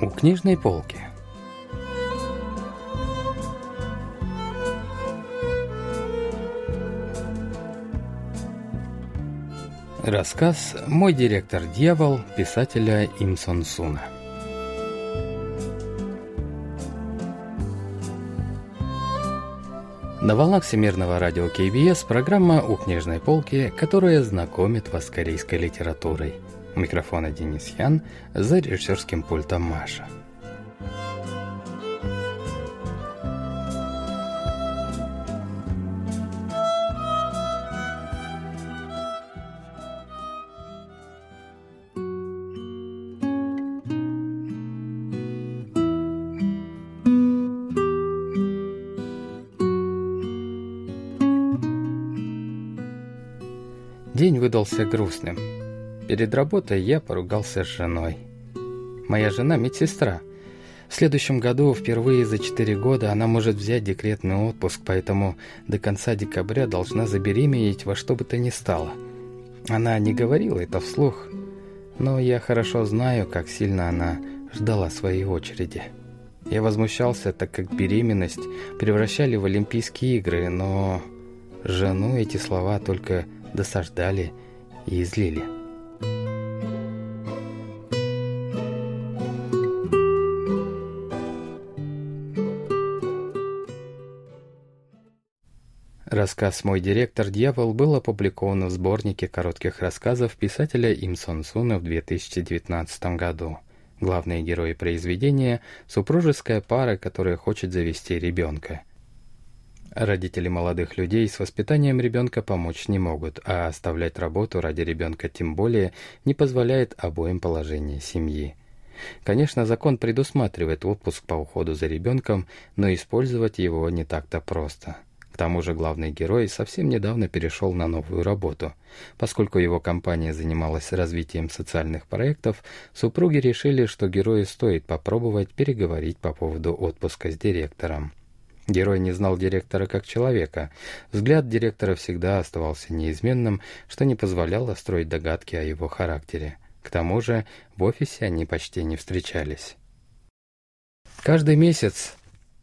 У книжной полки. Рассказ «Мой директор-дьявол» писателя Имсон Суна. На волнах Всемирного радио КБС программа «У книжной полки», которая знакомит вас с корейской литературой – микрофона Денис Ян, за режиссерским пультом Маша. День выдался грустным. Перед работой я поругался с женой. Моя жена – медсестра. В следующем году, впервые за 4 года, она может взять декретный отпуск, поэтому до конца декабря должна забеременеть во что бы то ни стало. Она не говорила это вслух, но я хорошо знаю, как сильно она ждала своей очереди. Я возмущался, так как беременность превращали в Олимпийские игры, но жену эти слова только досаждали и излили. Рассказ «Мой директор дьявол» был опубликован в сборнике коротких рассказов писателя Им Сон Суна в 2019 году. Главные герои произведения – супружеская пара, которая хочет завести ребенка. Родители молодых людей с воспитанием ребенка помочь не могут, а оставлять работу ради ребенка тем более не позволяет обоим положение семьи. Конечно, закон предусматривает отпуск по уходу за ребенком, но использовать его не так-то просто – тому же главный герой совсем недавно перешел на новую работу. Поскольку его компания занималась развитием социальных проектов, супруги решили, что герою стоит попробовать переговорить по поводу отпуска с директором. Герой не знал директора как человека. Взгляд директора всегда оставался неизменным, что не позволяло строить догадки о его характере. К тому же в офисе они почти не встречались. Каждый месяц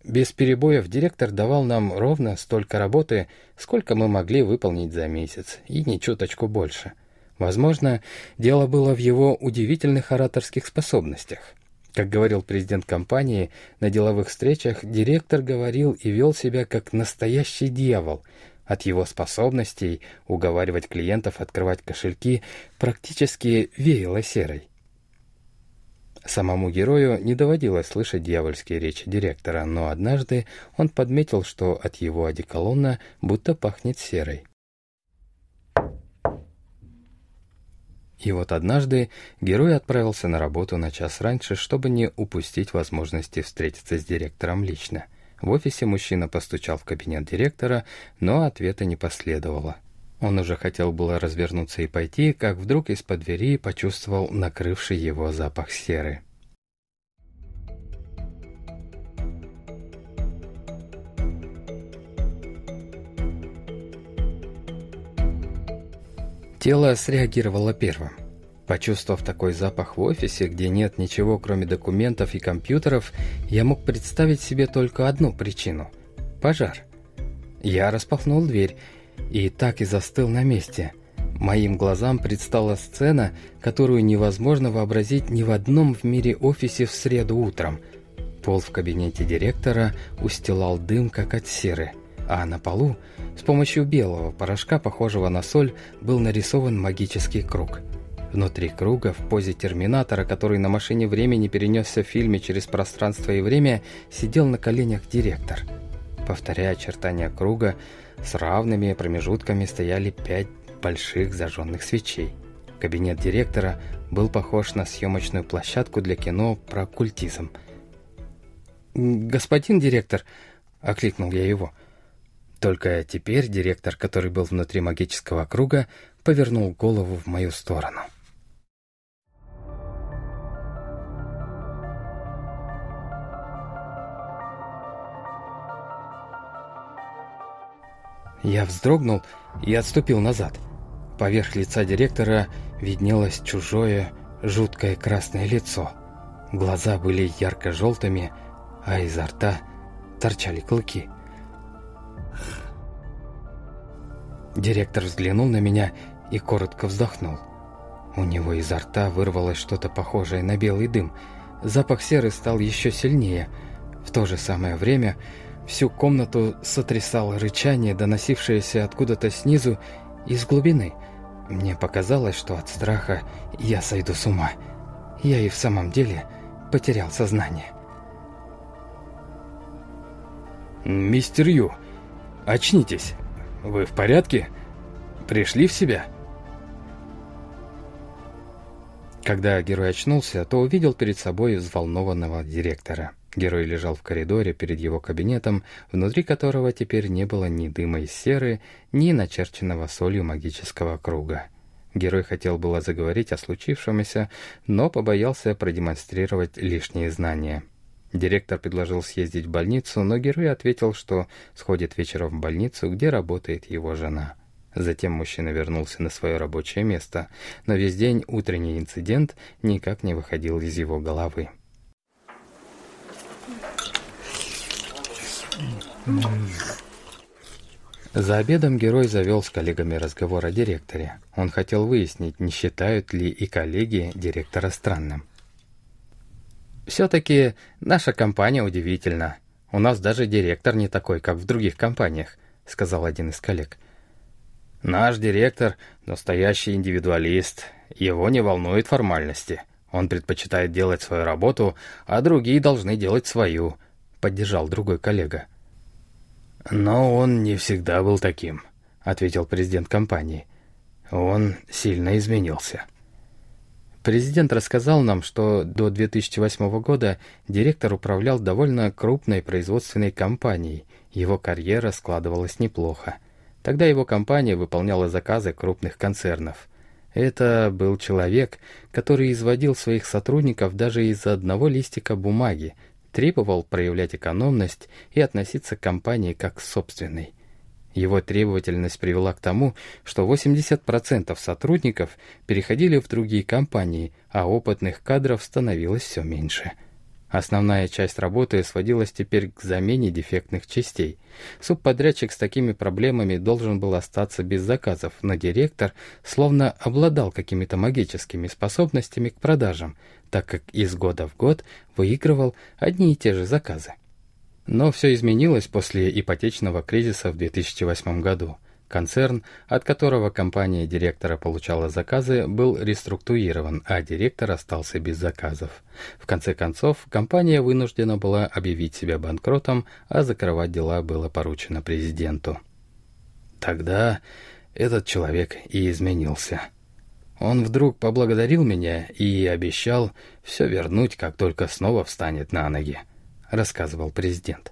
без перебоев директор давал нам ровно столько работы, сколько мы могли выполнить за месяц, и ни чуточку больше. Возможно, дело было в его удивительных ораторских способностях. Как говорил президент компании, на деловых встречах директор говорил и вел себя как настоящий дьявол. От его способностей уговаривать клиентов открывать кошельки практически веяло серой. Самому герою не доводилось слышать дьявольские речи директора, но однажды он подметил, что от его одеколона будто пахнет серой. И вот однажды герой отправился на работу на час раньше, чтобы не упустить возможности встретиться с директором лично. В офисе мужчина постучал в кабинет директора, но ответа не последовало. Он уже хотел было развернуться и пойти, как вдруг из-под двери почувствовал накрывший его запах серы. Тело среагировало первым. Почувствовав такой запах в офисе, где нет ничего кроме документов и компьютеров, я мог представить себе только одну причину – пожар. Я распахнул дверь и так и застыл на месте. Моим глазам предстала сцена, которую невозможно вообразить ни в одном в мире офисе в среду утром. Пол в кабинете директора устилал дым, как от серы, а на полу с помощью белого порошка, похожего на соль, был нарисован магический круг. Внутри круга, в позе терминатора, который на машине времени перенесся в фильме через пространство и время, сидел на коленях директор. Повторяя очертания круга, с равными промежутками стояли пять больших зажженных свечей. Кабинет директора был похож на съемочную площадку для кино про оккультизм. «Господин директор!» — окликнул я его. Только теперь директор, который был внутри магического круга, повернул голову в мою сторону. Я вздрогнул и отступил назад. Поверх лица директора виднелось чужое, жуткое красное лицо. Глаза были ярко-желтыми, а изо рта торчали клыки. Директор взглянул на меня и коротко вздохнул. У него изо рта вырвалось что-то похожее на белый дым. Запах серы стал еще сильнее. В то же самое время всю комнату сотрясало рычание, доносившееся откуда-то снизу из глубины. Мне показалось, что от страха я сойду с ума. Я и в самом деле потерял сознание. «Мистер Ю, очнитесь. Вы в порядке? Пришли в себя?» Когда герой очнулся, то увидел перед собой взволнованного директора. Герой лежал в коридоре перед его кабинетом, внутри которого теперь не было ни дыма из серы, ни начерченного солью магического круга. Герой хотел было заговорить о случившемся, но побоялся продемонстрировать лишние знания. Директор предложил съездить в больницу, но герой ответил, что сходит вечером в больницу, где работает его жена. Затем мужчина вернулся на свое рабочее место, но весь день утренний инцидент никак не выходил из его головы. За обедом герой завел с коллегами разговор о директоре. Он хотел выяснить, не считают ли и коллеги директора странным. «Все-таки наша компания удивительна. У нас даже директор не такой, как в других компаниях», — сказал один из коллег. Наш директор — настоящий индивидуалист. Его не волнуют формальности. Он предпочитает делать свою работу, а другие должны делать свою», — поддержал другой коллега. «Но он не всегда был таким», — ответил президент компании. «Он сильно изменился». Президент рассказал нам, что до 2008 года директор управлял довольно крупной производственной компанией. Его карьера складывалась неплохо. Тогда его компания выполняла заказы крупных концернов. Это был человек, который изводил своих сотрудников даже из-за одного листика бумаги, требовал проявлять экономность и относиться к компании как к собственной. Его требовательность привела к тому, что 80% сотрудников переходили в другие компании, а опытных кадров становилось все меньше – Основная часть работы сводилась теперь к замене дефектных частей. Субподрядчик с такими проблемами должен был остаться без заказов, но директор словно обладал какими-то магическими способностями к продажам, так как из года в год выигрывал одни и те же заказы. Но все изменилось после ипотечного кризиса в 2008 году. Концерн, от которого компания директора получала заказы, был реструктурирован, а директор остался без заказов. В конце концов, компания вынуждена была объявить себя банкротом, а закрывать дела было поручено президенту. Тогда этот человек и изменился. Он вдруг поблагодарил меня и обещал все вернуть, как только снова встанет на ноги, рассказывал президент.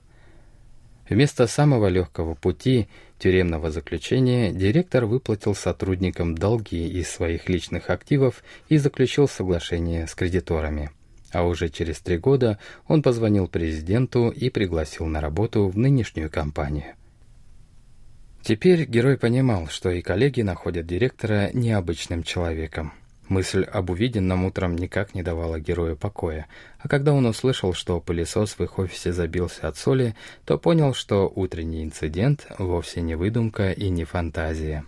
Вместо самого легкого пути тюремного заключения директор выплатил сотрудникам долги из своих личных активов и заключил соглашение с кредиторами. А уже через три года он позвонил президенту и пригласил на работу в нынешнюю компанию. Теперь герой понимал, что и коллеги находят директора необычным человеком. Мысль об увиденном утром никак не давала герою покоя, а когда он услышал, что пылесос в их офисе забился от соли, то понял, что утренний инцидент вовсе не выдумка и не фантазия.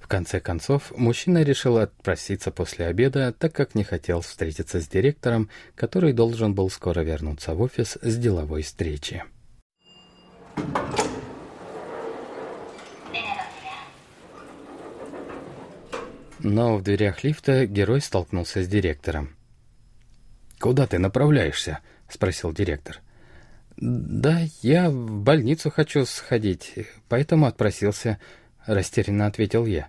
В конце концов, мужчина решил отпроситься после обеда, так как не хотел встретиться с директором, который должен был скоро вернуться в офис с деловой встречи. Но в дверях лифта герой столкнулся с директором. «Куда ты направляешься?» — спросил директор. «Да я в больницу хочу сходить, поэтому отпросился», — растерянно ответил я.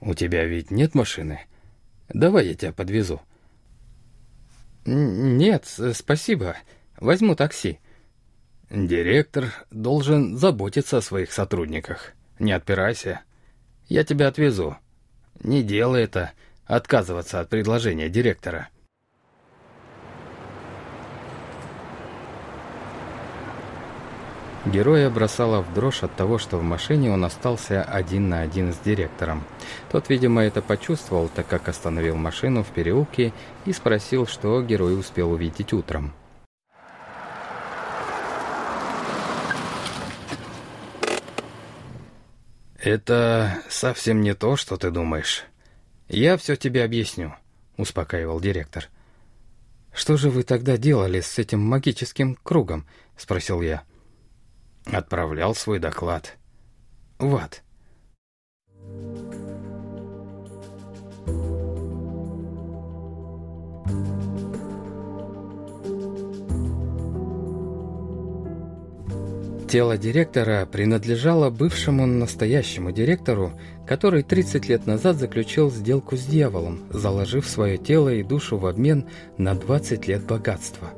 «У тебя ведь нет машины? Давай я тебя подвезу». «Нет, спасибо. Возьму такси». «Директор должен заботиться о своих сотрудниках. Не отпирайся. Я тебя отвезу». Не делай это, отказываться от предложения директора. Героя бросала в дрожь от того, что в машине он остался один на один с директором. Тот, видимо, это почувствовал, так как остановил машину в переулке и спросил, что герой успел увидеть утром. «Это совсем не то, что ты думаешь. Я все тебе объясню», — успокаивал директор. «Что же вы тогда делали с этим магическим кругом?» — спросил я. Отправлял свой доклад. В ад. Тело директора принадлежало бывшему настоящему директору, который 30 лет назад заключил сделку с дьяволом, заложив свое тело и душу в обмен на 20 лет богатства.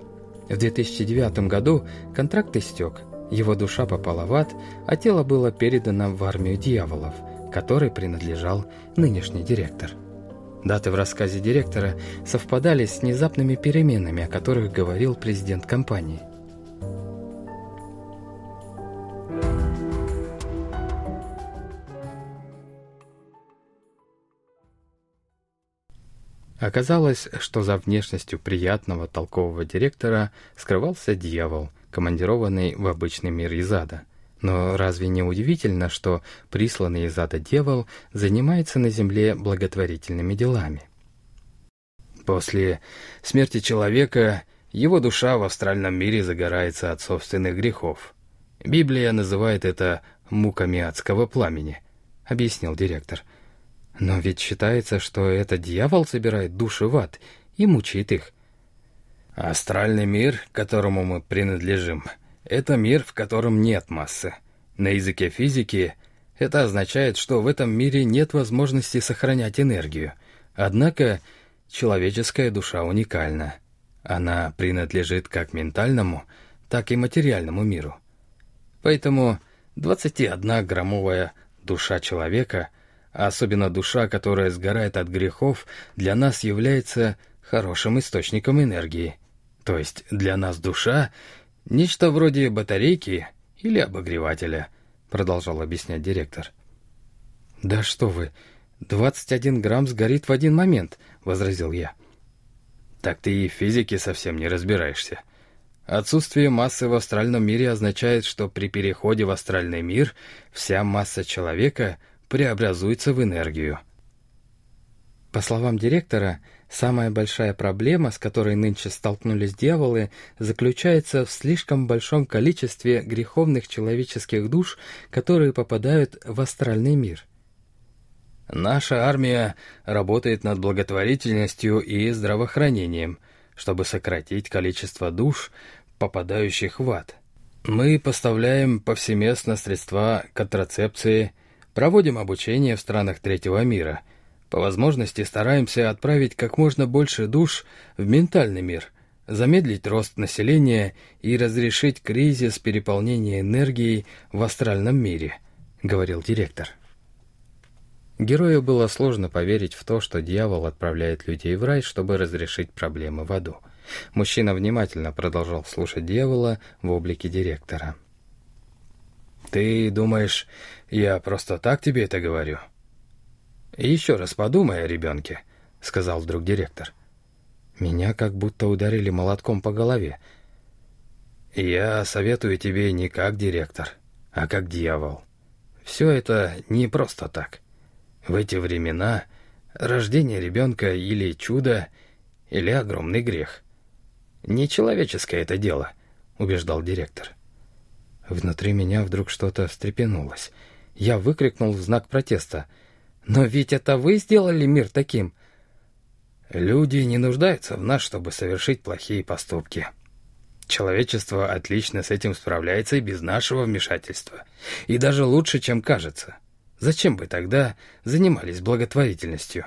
В 2009 году контракт истек, его душа попала в ад, а тело было передано в армию дьяволов, которой принадлежал нынешний директор. Даты в рассказе директора совпадали с внезапными переменами, о которых говорил президент компании. Оказалось, что за внешностью приятного толкового директора скрывался дьявол, командированный в обычный мир из ада. Но разве не удивительно, что присланный из ада дьявол занимается на земле благотворительными делами? После смерти человека его душа в астральном мире загорается от собственных грехов. Библия называет это «муками адского пламени», — объяснил директор — но ведь считается, что это дьявол собирает души в ад и мучает их. Астральный мир, которому мы принадлежим, это мир, в котором нет массы. На языке физики это означает, что в этом мире нет возможности сохранять энергию. Однако человеческая душа уникальна. Она принадлежит как ментальному, так и материальному миру. Поэтому 21-граммовая душа человека — а особенно душа, которая сгорает от грехов, для нас является хорошим источником энергии. То есть для нас душа — нечто вроде батарейки или обогревателя, продолжал объяснять директор. «Да что вы, 21 грамм сгорит в один момент», — возразил я. «Так ты и в физике совсем не разбираешься. Отсутствие массы в астральном мире означает, что при переходе в астральный мир вся масса человека — преобразуется в энергию. По словам директора, самая большая проблема, с которой нынче столкнулись дьяволы, заключается в слишком большом количестве греховных человеческих душ, которые попадают в астральный мир. Наша армия работает над благотворительностью и здравоохранением, чтобы сократить количество душ, попадающих в ад. Мы поставляем повсеместно средства контрацепции, Проводим обучение в странах третьего мира. По возможности стараемся отправить как можно больше душ в ментальный мир, замедлить рост населения и разрешить кризис переполнения энергией в астральном мире, говорил директор. Герою было сложно поверить в то, что дьявол отправляет людей в рай, чтобы разрешить проблемы в аду. Мужчина внимательно продолжал слушать дьявола в облике директора. «Ты думаешь, я просто так тебе это говорю?» «Еще раз подумай о ребенке», — сказал вдруг директор. Меня как будто ударили молотком по голове. «Я советую тебе не как директор, а как дьявол. Все это не просто так. В эти времена рождение ребенка или чудо, или огромный грех. Нечеловеческое это дело», — убеждал директор. Внутри меня вдруг что-то встрепенулось. Я выкрикнул в знак протеста. «Но ведь это вы сделали мир таким!» «Люди не нуждаются в нас, чтобы совершить плохие поступки. Человечество отлично с этим справляется и без нашего вмешательства. И даже лучше, чем кажется. Зачем бы тогда занимались благотворительностью?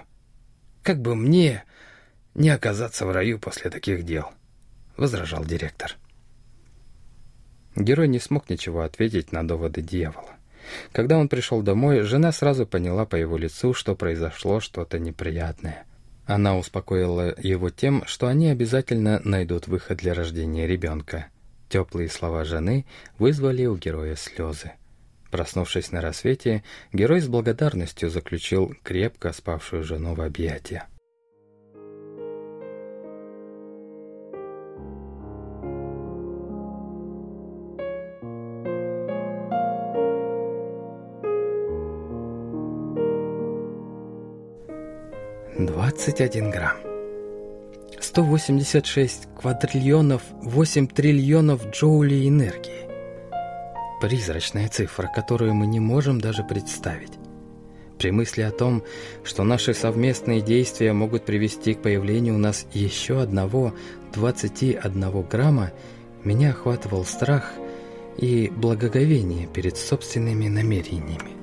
Как бы мне не оказаться в раю после таких дел?» — возражал директор. Герой не смог ничего ответить на доводы дьявола. Когда он пришел домой, жена сразу поняла по его лицу, что произошло что-то неприятное. Она успокоила его тем, что они обязательно найдут выход для рождения ребенка. Теплые слова жены вызвали у героя слезы. Проснувшись на рассвете, герой с благодарностью заключил крепко спавшую жену в объятия. Двадцать один грамм. 186 квадриллионов 8 триллионов джоулей энергии. Призрачная цифра, которую мы не можем даже представить. При мысли о том, что наши совместные действия могут привести к появлению у нас еще одного 21 грамма, меня охватывал страх и благоговение перед собственными намерениями.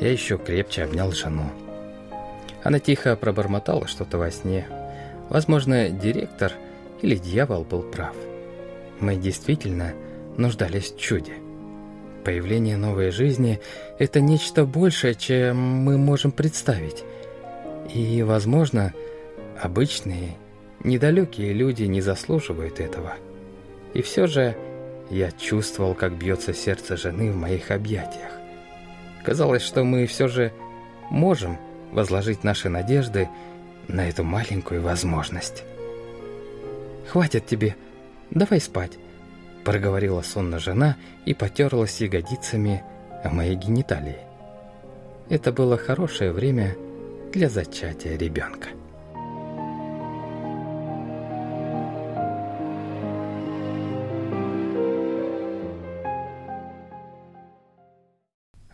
Я еще крепче обнял жену. Она тихо пробормотала что-то во сне, Возможно, директор или дьявол был прав. Мы действительно нуждались в чуде. Появление новой жизни – это нечто большее, чем мы можем представить. И, возможно, обычные, недалекие люди не заслуживают этого. И все же я чувствовал, как бьется сердце жены в моих объятиях. Казалось, что мы все же можем возложить наши надежды на эту маленькую возможность. «Хватит тебе, давай спать», — проговорила сонно жена и потерлась ягодицами о моей гениталии. Это было хорошее время для зачатия ребенка.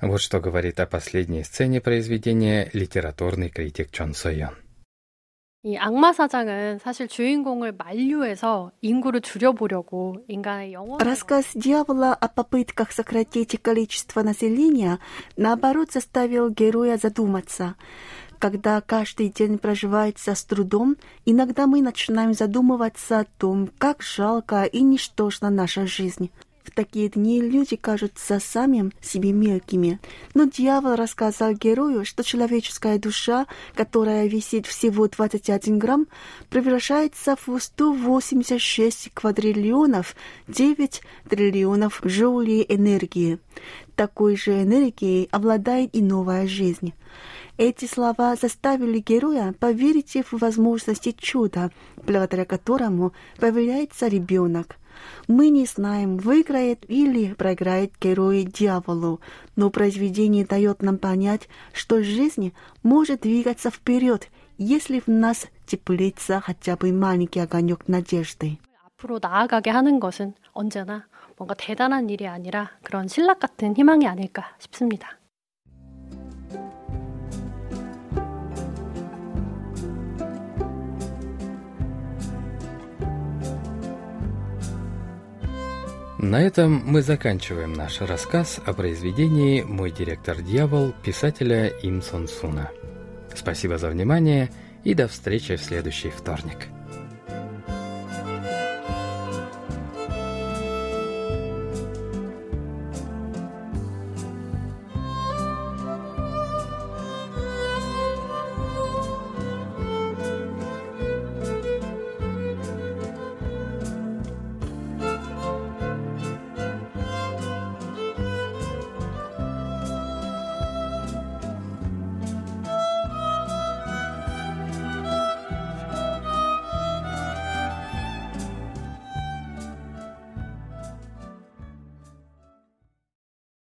Вот что говорит о последней сцене произведения литературный критик Чон Сойон. 이 악마 사장은 사실 주인공을 만류해서 인구를 줄여보려고 인간의 영혼 Рассказ дьявола о попытках сократить количество населения, наоборот, заставил героя задуматься. Когда каждый день проживается с трудом, иногда мы начинаем задумываться о том, как жалко и ничтожна наша жизнь. В такие дни люди кажутся сами себе мелкими. Но дьявол рассказал герою, что человеческая душа, которая весит всего 21 грамм, превращается в 186 квадриллионов 9 триллионов джоулей энергии. Такой же энергией обладает и новая жизнь. Эти слова заставили героя поверить в возможности чуда, благодаря которому появляется ребенок. Мы не знаем, выиграет или проиграет герой дьяволу, но произведение дает нам понять, что жизнь может двигаться вперед, если в нас теплится хотя бы маленький огонек надежды. 앞으로 나아가게 하는 것은 언제나 뭔가 대단한 일이 아니라 그런 신락 같은 희망이 아닐까 싶습니다. На этом мы заканчиваем наш рассказ о произведении «Мой директор-дьявол» писателя Им Сон Суна. Спасибо за внимание и до встречи в следующий вторник.